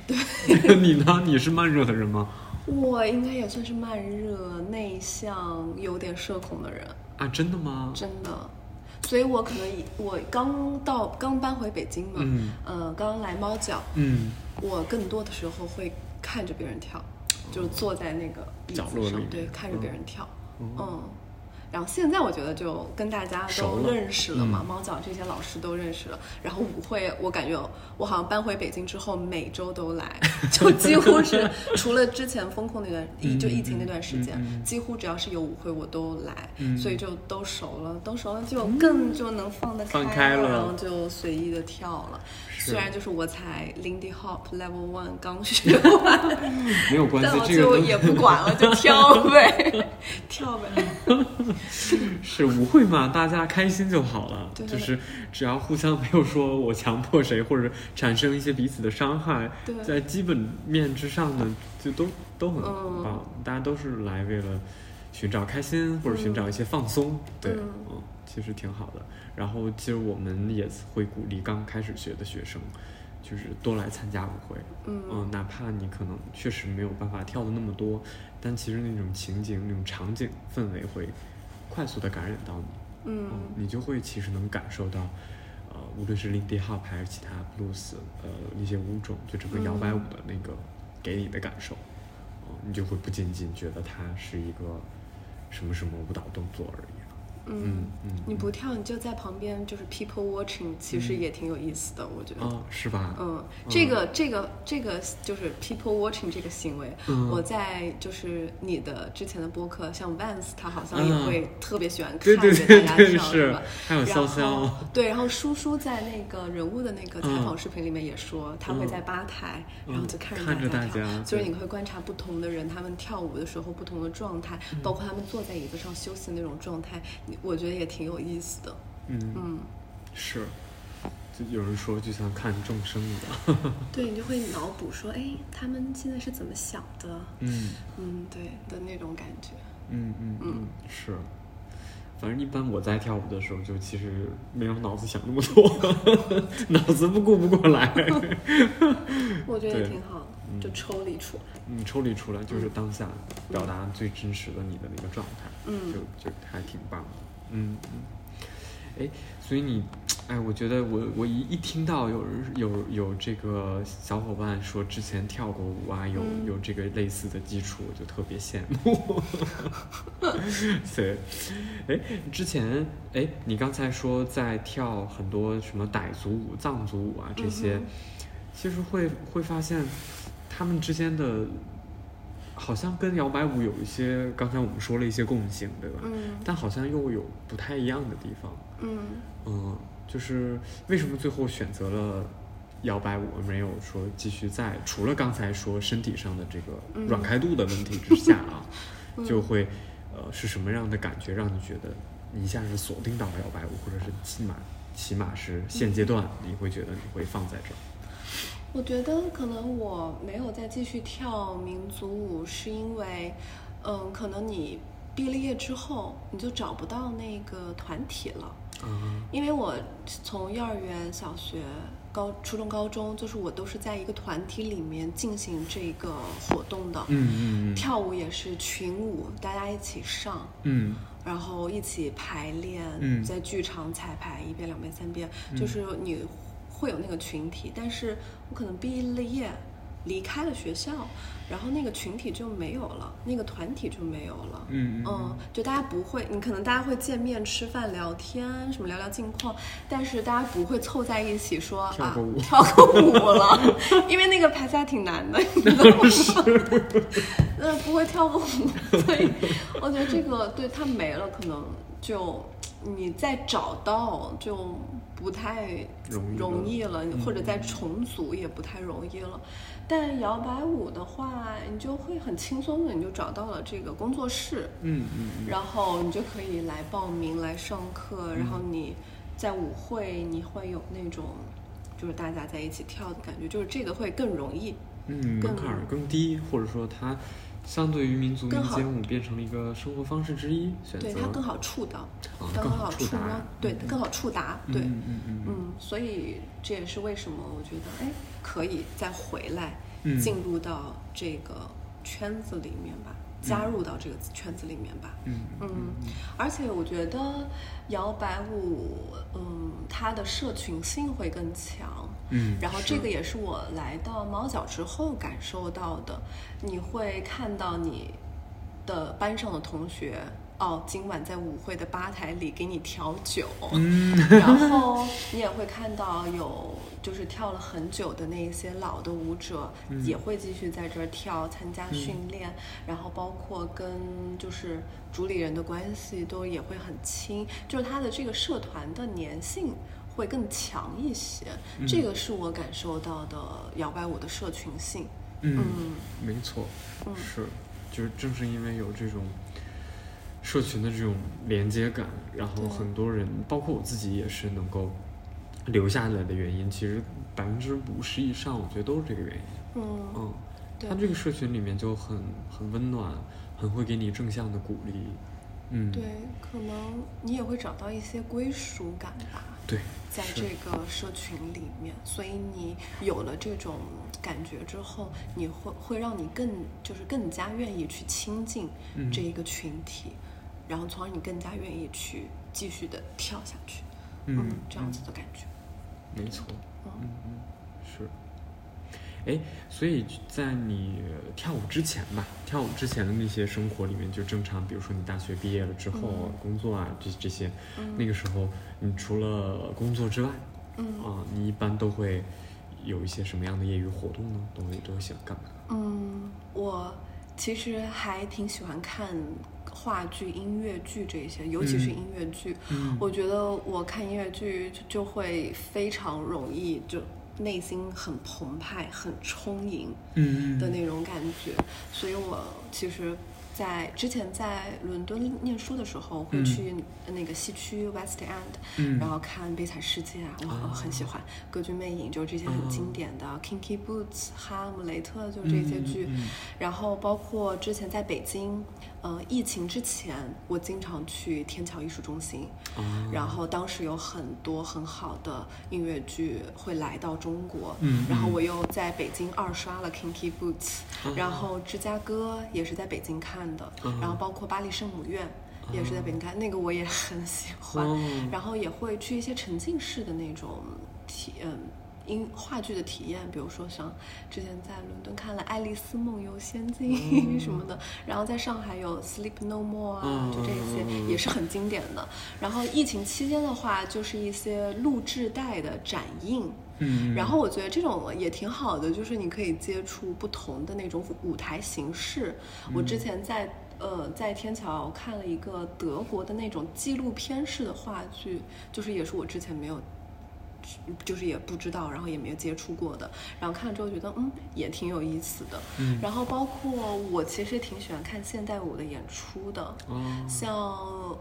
对，你呢？你是慢热的人吗？我应该也算是慢热、内向、有点社恐的人，啊，真的吗？真的。所以我可能以我刚到刚搬回北京嘛，嗯呃，刚来猫脚，嗯，我更多的时候会看着别人跳，就是坐在那个椅子上，角落里对，看着别人跳，嗯嗯。然后现在我觉得就跟大家都认识了嘛，嗯猫脚这些老师都认识了。然后舞会，我感觉我好像搬回北京之后每周都来，就几乎是除了之前风控那段，嗯就疫情那段时间嗯嗯嗯，几乎只要是有舞会我都来，嗯所以就都熟了，都熟了就更就能放得放开了然后就随意的跳了。虽然就是我才 Lindy Hop Level One 刚学完，没有关但我系，就也不管了，就跳呗，跳呗。是舞会嘛，大家开心就好了。对就是只要互相没有说我强迫谁，或者产生一些彼此的伤害，对在基本面之上呢，就都都很嗯棒。大家都是来为了寻找开心，或者寻找一些放松。对，嗯嗯，其实挺好的。然后其实我们也会鼓励刚开始学的学生，就是多来参加舞会。嗯哪怕你可能确实没有办法跳的那么多，但其实那种情景、那种场景氛围会快速的感染到你。嗯你就会其实能感受到，呃，无论是 Lindy Hop 还是其他 blues，呃，那些舞种，就整个摇摆舞的那个给你的感受，哦、你就会不仅仅觉得它是一个什么什么舞蹈动作而已了。嗯嗯，你不跳，你就在旁边，就是 people watching，其实也挺有意思的，我觉得。哦，是吧？嗯，这个这个这个就是 people watching 这个行为，嗯。我在就是你的之前的播客，像 Vance 他好像也嗯会特别喜欢看着大家跳，是吧？还有潇潇。对，然后叔叔在那个人物的那个采访嗯视频里面也说，他会在吧台，嗯。然后就看着大家对就是你会观察不同的人，他们跳舞的时候不同的状态，嗯。包括他们坐在椅子上休息的那种状态，你我觉得也挺有意思的。嗯，嗯，是。就有人说，就像看众生一样。对你就会脑补说，哎，他们现在是怎么想的？嗯嗯，对的那种感觉。嗯嗯嗯，是。反正一般我在跳舞的时候，就其实没有脑子想那么多，脑子不顾不过来。我觉得也挺好的，嗯就抽离出来。嗯，抽离出来就是当下表达最真实的你的那个状态，嗯就就还挺棒的。嗯嗯。哎，所以你，哎，我觉得我我一一听到有人有有这个小伙伴说之前跳过舞啊，有、嗯有这个类似的基础，我就特别羡慕。对，哎，之前哎，你刚才说在跳很多什么傣族舞、藏族舞啊这些，嗯其实会会发现他们之间的。好像跟摇摆舞有一些，刚才我们说了一些共性，对吧？嗯但好像又有不太一样的地方。嗯嗯，就是为什么最后选择了摇摆舞，而没有说继续在除了刚才说身体上的这个嗯软开度的问题之下啊，嗯就会呃是什么样的感觉让你觉得你一下子锁定到了摇摆舞，或者是起码起码是现阶段你会觉得你会放在这儿？我觉得可能我没有再继续跳民族舞，是因为，嗯，可能你毕了业之后，你就找不到那个团体了。嗯，因为我从幼儿园、小学、高、初中、高中，就是我都是在一个团体里面进行这个活动的。嗯嗯嗯，跳舞也是群舞，大家一起上，嗯然后一起排练，嗯在剧场彩排一遍、两遍、三遍，就是你会有那个群体。但是我可能毕了业，离开了学校，然后那个群体就没有了，那个团体就没有了。嗯就大家不会，你可能大家会见面吃饭聊天，什么聊聊近况，但是大家不会凑在一起说啊跳个舞跳个舞了，因为那个排赛挺难的，你知道吗？呃，不会跳个舞，所以我觉得这个对他没了，可能就你再找到就不太容易了易了，嗯或者再重组也不太容易了。但摇摆舞的话，你就会很轻松的，你就找到了这个工作室，嗯嗯嗯，然后你就可以来报名来上课，然后嗯你在舞会你会有那种就是大家在一起跳的感觉，就是这个会更容易。嗯，门槛更低，或者说它相对于民族更好。民间舞变成了一个生活方式之一，选择。对它更好触到，啊更更好触摸，对，嗯。更好触达，对，嗯嗯嗯。嗯，所以这也是为什么我觉得，哎，可以再回来，嗯。进入到这个圈子里面吧，加入到这个圈子里面吧。嗯嗯，而且我觉得摇摆舞，嗯，它的社群性会更强。嗯，然后这个也是我来到猫脚之后感受到的，你会看到你的班上的同学。哦，今晚在舞会的吧台里给你调酒，嗯。然后你也会看到有就是跳了很久的那一些老的舞者，嗯也会继续在这儿跳，参加训练，然后包括跟就是主理人的关系都也会很亲，就是他的这个社团的粘性会更强一些，嗯。这个是我感受到的摇摆舞的社群性。嗯嗯，没错，嗯。是，就是正是因为有这种社群的这种连接感，然后很多人，包括我自己也是能够留下来的原因，其实百分之五十以上，我觉得都是这个原因。嗯嗯，他这个社群里面就很很温暖，很会给你正向的鼓励。嗯，对，可能你也会找到一些归属感吧。对，在这个社群里面，所以你有了这种感觉之后，你会会让你更就是更加愿意去亲近嗯这一个群体，然后从而你更加愿意去继续的跳下去，嗯这样子的感觉。没错，嗯嗯嗯，是。哎，所以在你跳舞之前吧，跳舞之前的那些生活里面，就正常，比如说你大学毕业了之后、嗯工作啊，这这些，嗯那个时候你除了工作之外，嗯啊，你一般都会有一些什么样的业余活动呢？都会都会喜欢干嘛？嗯，我其实还挺喜欢看话剧、音乐剧这些，尤其是嗯。音乐剧。嗯。我觉得我看音乐剧就就会非常容易就内心很澎湃、很充盈嗯的那种感觉，所以我其实。在之前在伦敦念书的时候，会嗯。去那个西区 West End，、嗯。然后看《悲惨世界》啊，我很喜欢《歌剧魅影》，就是这些啊很经典的《Kinky Boots》、《哈姆雷特》，就是这些剧。然后包括之前在北京，呃，疫情之前，我经常去天桥艺术中心，啊然后当时有很多很好的音乐剧会来到中国，然后我又在北京二刷了《Kinky Boots》，啊然后芝加哥也是在北京看的，啊然后包括巴黎圣母院。也是在北京看，那个我也很喜欢，哦然后也会去一些沉浸式的那种体，嗯，音话剧的体验，比如说像之前在伦敦看了《爱丽丝梦游仙境 》什么的，然后在上海有《Sleep No More》啊，就这些嗯也是很经典的。然后疫情期间的话，就是一些录制带的展映。嗯，然后我觉得这种也挺好的，就是你可以接触不同的那种舞台形式。我之前在呃在天桥看了一个德国的那种纪录片式的话剧，就是也是我之前没有。就是也不知道，然后也没有接触过的，然后看了之后觉得嗯也挺有意思的，嗯。然后包括我其实挺喜欢看现代舞的演出的，哦像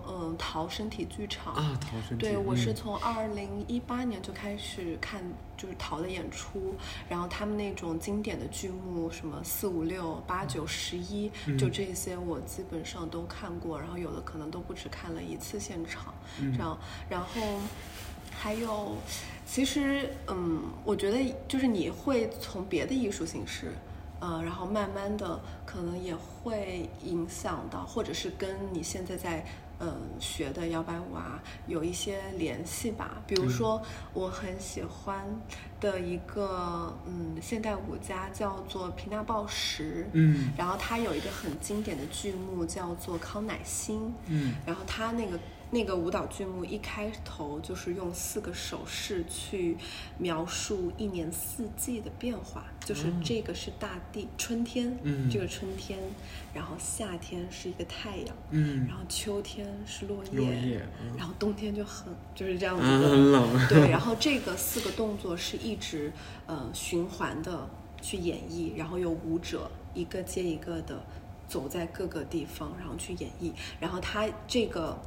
嗯陶身体剧场啊，陶身体对，我是嗯。从二零一八年就开始看，就是陶的演出，然后他们那种经典的剧目，什么四五六八九十一，就嗯。这些我基本上都看过，然后有的可能都不止看了一次现场，嗯。这样，然后还有，其实嗯，我觉得就是你会从别的艺术形式。呃，然后慢慢的可能也会影响到，或者是跟你现在在嗯学的摇摆舞啊有一些联系吧。比如说，我很喜欢的一个嗯现代舞家叫做皮纳鲍什，嗯然后他有一个很经典的剧目叫做康乃馨，嗯然后他那个那个舞蹈剧目一开头就是用四个手势去描述一年四季的变化，就是哦这个是大地，春天，嗯。这个春天，然后夏天是一个太阳，嗯。然后秋天是落叶，落叶嗯。然后冬天就很就是这样子。很冷。对，然后这个四个动作是一直呃循环的去演绎，然后有舞者一个接一个的走在各个地方，然后去演绎，然后它这个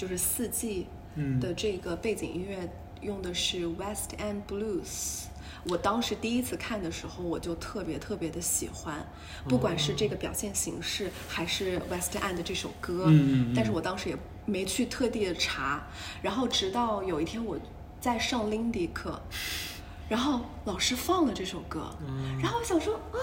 就是四季嗯。的这个背景音乐用的是 West End Blues。我当时第一次看的时候，我就特别特别的喜欢，不管是这个表现形式，还是 West End 这首歌，嗯嗯嗯。但是我当时也没去特地的查，然后直到有一天我在上 Lindy 课，然后老师放了这首歌，嗯然后我想说啊，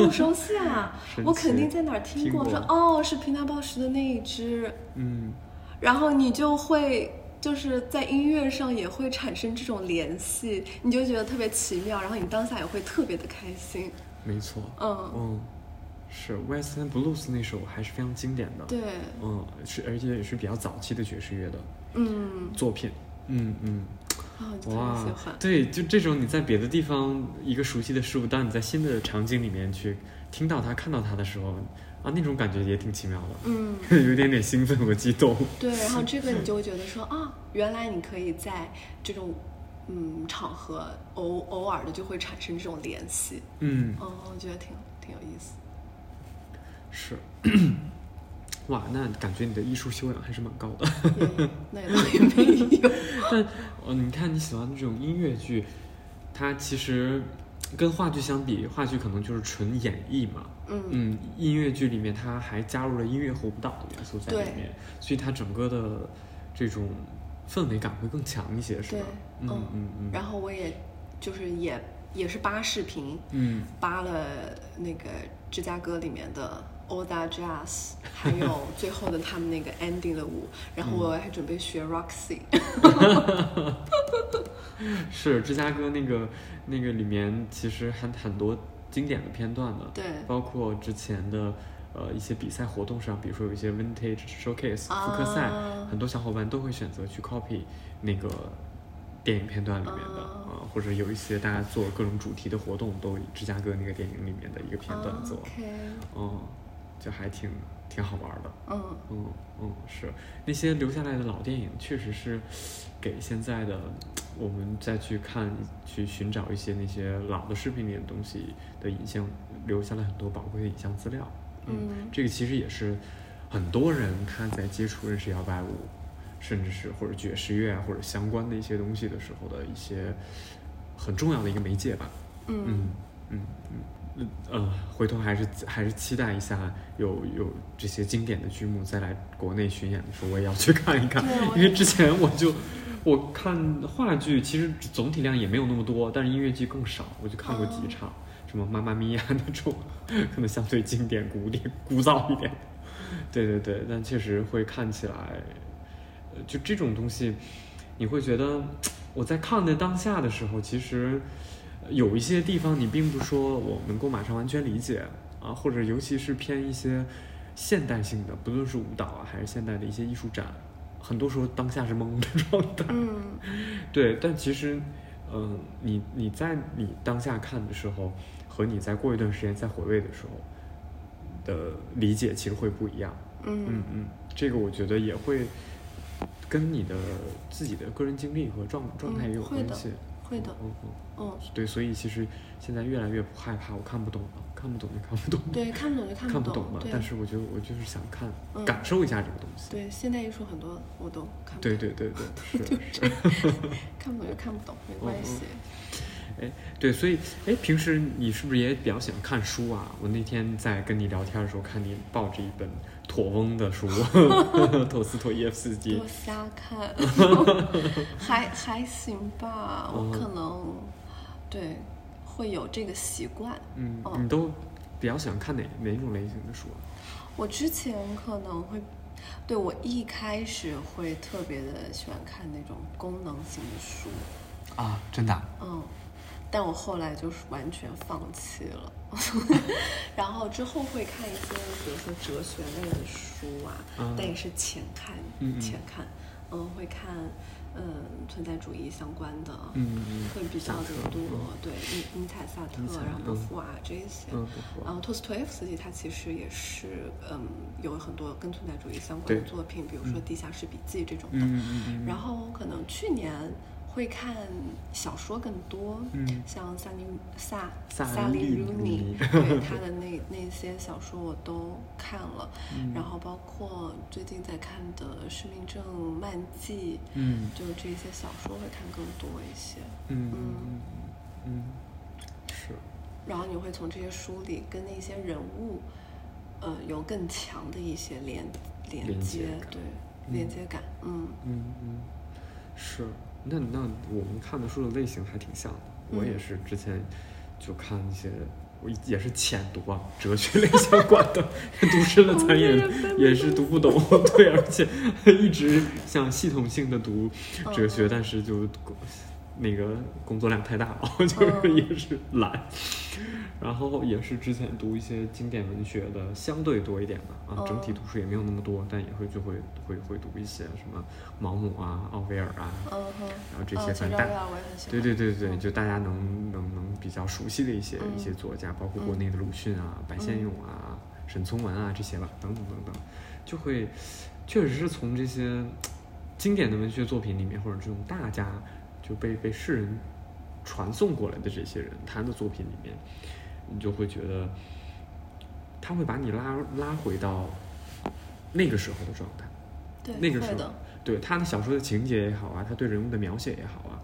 好熟悉啊，我肯定在哪儿听过，说哦是平达鲍什的那一只，嗯。然后你就会就是在音乐上也会产生这种联系，你就觉得特别奇妙，然后你当下也会特别的开心。没错。嗯。嗯。是 West End Blues 那首还是非常经典的。对，嗯是而且也是比较早期的爵士乐的嗯，作品。嗯嗯啊，就特别哇喜欢，。对，就这种你在别的地方一个熟悉的事物，当你在新的场景里面去听到它、看到它的时候，啊，那种感觉也挺奇妙的，嗯，有一点点兴奋和激动。对，然后 这个你就会觉得说啊，原来你可以在这种嗯场合偶偶尔的就会产生这种联系，嗯，哦，我觉得挺挺有意思。是。哇，那感觉你的艺术修养还是蛮高的。也那也倒也没有，但，哦，你看你喜欢的这种音乐剧，它其实跟话剧相比，话剧可能就是纯演绎嘛。嗯嗯，音乐剧里面它还加入了音乐和舞蹈的元素在里面，所以它整个的这种氛围感会更强一些，是对吧？，嗯嗯嗯。然后我也就是也也是扒视频，嗯扒了那个芝加哥里面的 That Jazz，还有最后的他们那个 ending 的舞，然后我还准备学 Roxy。是芝加哥那个那个里面其实很很多经典的片段的，对包括之前的呃一些比赛活动上，比如说有一些 vintage showcase 复刻赛，啊很多小伙伴都会选择去 copy 那个电影片段里面的啊、啊或者有一些大家做各种主题的活动，都以芝加哥那个电影里面的一个片段做，OK，嗯，就还挺挺好玩的。嗯嗯嗯，是那些留下来的老电影，确实是给现在的我们再去看、去寻找一些那些老的视频里的东西的影像，留下了很多宝贵的影像资料。嗯这个其实也是很多人他在接触认识摇摆舞，甚至是或者爵士乐啊或者相关的一些东西的时候的一些很重要的一个媒介吧。嗯嗯嗯嗯呃，回头还是还是期待一下有有这些经典的剧目再来国内巡演的时候，我也要去看一看对，因为之前我就我看话剧，其实总体量也没有那么多，但是音乐剧更少，我就看过几哦场，什么《妈妈咪呀》那种，可能相对经典、古典、古早一点。对对对，但确实会看起来，呃，就这种东西，你会觉得我在看的当下的时候，其实呃有一些地方你并不说我能够马上完全理解啊，或者尤其是偏一些现代性的，不论是舞蹈啊还是现代的一些艺术展，很多时候当下是懵的状态。嗯 对，但其实，嗯、你你在你当下看的时候，和你在过一段时间再回味的时候的理解其实会不一样。嗯嗯嗯，这个我觉得也会跟你的自己的个人经历和状状态也有关系。会的，嗯嗯，嗯，对，所以其实现在越来越不害怕，我看不懂了，看不懂就看不懂，对，看不懂就看看不懂，看不，懂嘛但是我觉得我就是想看，嗯感受一下这个东西。对现代艺术很多我都看不懂，对对对 对，是是。看不懂就看不懂，没关系。哎，对，所以哎，平时你是不是也比较喜欢看书啊？我那天在跟你聊天的时候，看你抱着一本妥翁的书，托斯托耶夫斯基我。瞎看，还还行吧，我嗯可能对会有这个习惯。嗯，哦你都比较喜欢看哪哪种类型的书啊？我之前可能会，对我一开始会特别的喜欢看那种功能性的书，啊，真的、嗯，但我后来就是完全放弃了。然后之后会看一些，比如说哲学类的书啊，嗯但也是浅看，浅看，嗯，会看，嗯，存在主义相关的，嗯嗯会比较的多嗯，对，尼尼采、萨特，然后波嗯伏娃这一些，然后托斯托耶夫斯基他其实也是，嗯，有很多跟存在主义相关的作品，比如说《地下室笔记》这种的，嗯嗯嗯，然后可能去年会看小说更多，嗯。像萨尼萨萨利利鲁鲁尼尼，对他的那那些小说我都看了，嗯。然后包括最近在看的《失明症漫记》，嗯。就这些小说会看更多一些，嗯嗯嗯。嗯，是，然后你会从这些书里跟那些人物，呃，有更强的一些连连连接对，嗯连接感，嗯。嗯嗯，是。那那我们看的书的类型还挺像的，我也嗯是之前就看一些。我也是浅读啊，哲学类相关的，读深了咱也也是读不懂，对，而且一直想系统性的读哲学，嗯但是就那个工作量太大了，就是嗯也是懒。然后也是之前读一些经典文学的相对多一点的啊，整体哦读书也没有那么多，但也会就会会会读一些什么毛姆啊、奥威尔啊，然后这些嗯反正对对对对，嗯。就大家能能能比较熟悉的一些、嗯一些作家，包括国内的鲁迅啊、白先勇啊、沈从文啊这些吧，等等等等，就会确实是从这些经典的文学作品里面，或者这种大家就被被世人传送过来的这些人他的作品里面，你就会觉得他会把你拉拉回到那个时候的状态。对，那个时候，对他的小说的情节也好啊，他对人物的描写也好啊，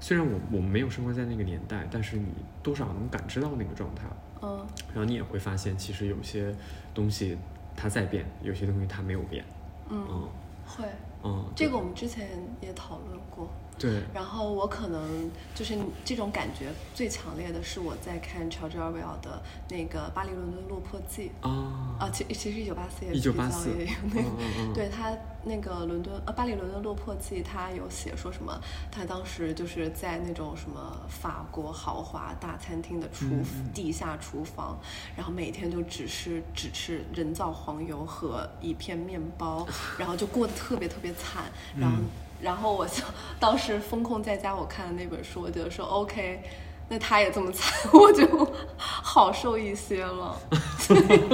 虽然我我们没有生活在那个年代，但是你多少能感知到那个状态，嗯然后你也会发现，其实有些东西它在变，有些东西它没有变，嗯嗯会。嗯，这个我们之前也讨论过，对，然后我可能就是这种感觉最强烈的是我在看乔治奥威尔的那个《巴黎伦敦落魄记》啊。啊，其其实一九八四也一九八四，也有那个对他那个伦敦呃巴黎伦敦落魄记，他有写说什么，他当时就是在那种什么法国豪华大餐厅的厨、地下厨房，然后每天就只是只吃人造黄油和一片面包，然后就过得特别特别惨，然后、嗯然后我就当时风控在家，我看的那本书，我觉得说 OK。那他也这么惨，我就好受一些了。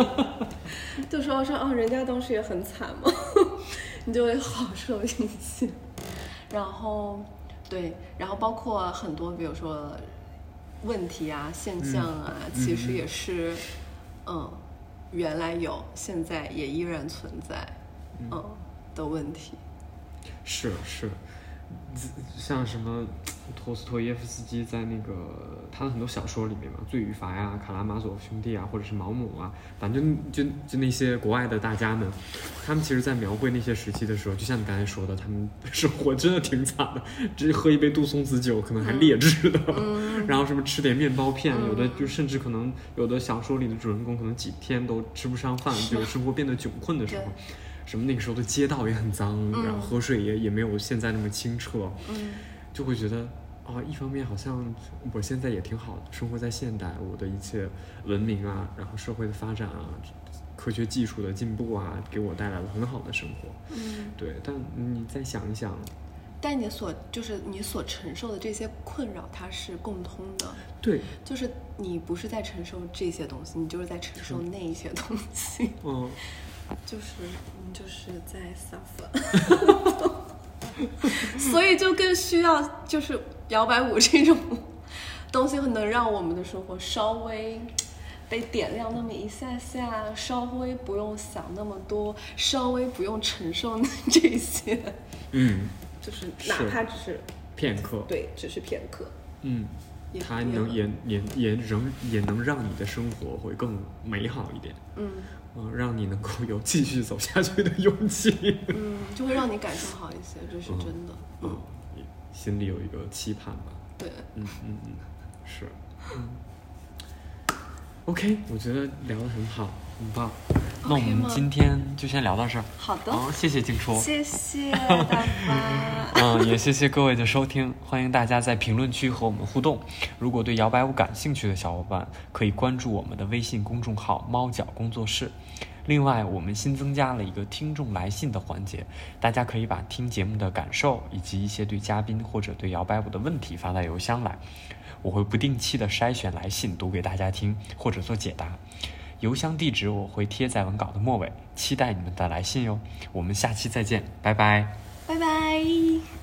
就说说哦，人家当时也很惨嘛，你就会好受一些。然后，对，然后包括很多，比如说问题啊、现象啊，嗯其实也是，嗯，原来有，现在也依然存在，嗯的问题。是是，像什么陀思妥耶夫斯基在那个他的很多小说里面嘛，《罪与罚》呀、《卡拉马佐夫兄弟》啊，或者是毛姆啊，反正就就那些国外的大家们，他们其实在描绘那些时期的时候，就像你刚才说的，他们生活真的挺惨的，只是喝一杯杜松子酒可能还劣质的，然后什么吃点面包片，有的就甚至可能有的小说里的主人公可能几天都吃不上饭，就是生活变得窘困的时候对。什么那个时候的街道也很脏，嗯然后河水也也没有现在那么清澈，嗯。就会觉得啊，一方面好像我现在也挺好的，生活在现代，我的一切文明啊，然后社会的发展啊，科学技术的进步啊，给我带来了很好的生活。嗯，对，但你再想一想，但你所就是你所承受的这些困扰，它是共通的，对，就是你不是在承受这些东西，你就是在承受那一些东西，嗯，就是就是在 suffer，所以就更需要就是摇摆舞这种东西，能让我们的生活稍微。被点亮那么一下下，稍微不用想那么多，稍微不用承受这些，嗯，就是是哪怕只是片刻，对，只是片刻，嗯，也它能也也也仍也能让你的生活会更美好一点，嗯嗯、让你能够有继续走下去的勇气。嗯，就会让你感受好一些，这是真的。嗯，心里有一个期盼吧。对，嗯嗯嗯，是，嗯。OK，我觉得聊得很好，很棒。那我们今天就先聊到这儿。好的，好，谢谢静初。谢谢。嗯，也谢谢各位的收听，欢迎大家在评论区和我们互动。如果对摇摆舞感兴趣的小伙伴，可以关注我们的微信公众号“猫脚工作室”。另外，我们新增加了一个听众来信的环节，大家可以把听节目的感受以及一些对嘉宾或者对摇摆舞的问题发到邮箱来，我会不定期的筛选来信读给大家听或者做解答。邮箱地址我会贴在文稿的末尾，期待你们的来信哟。我们下期再见，拜拜。拜拜。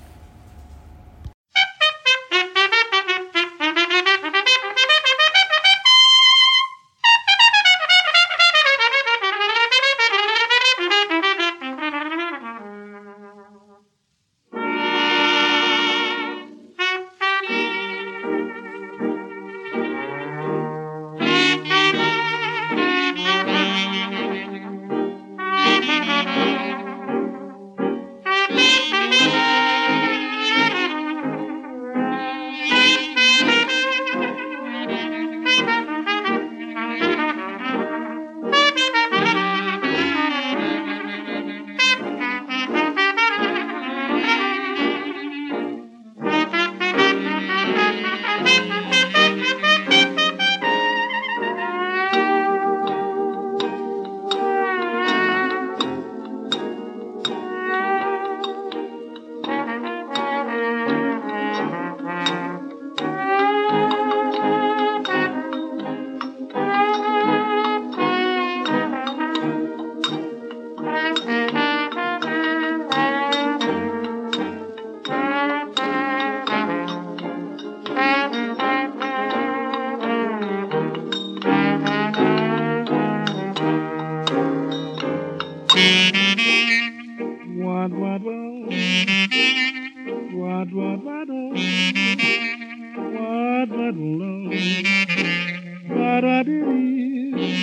One,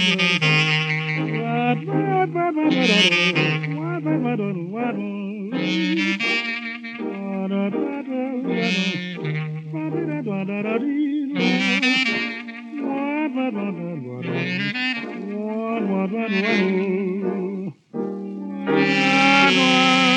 one, one, one.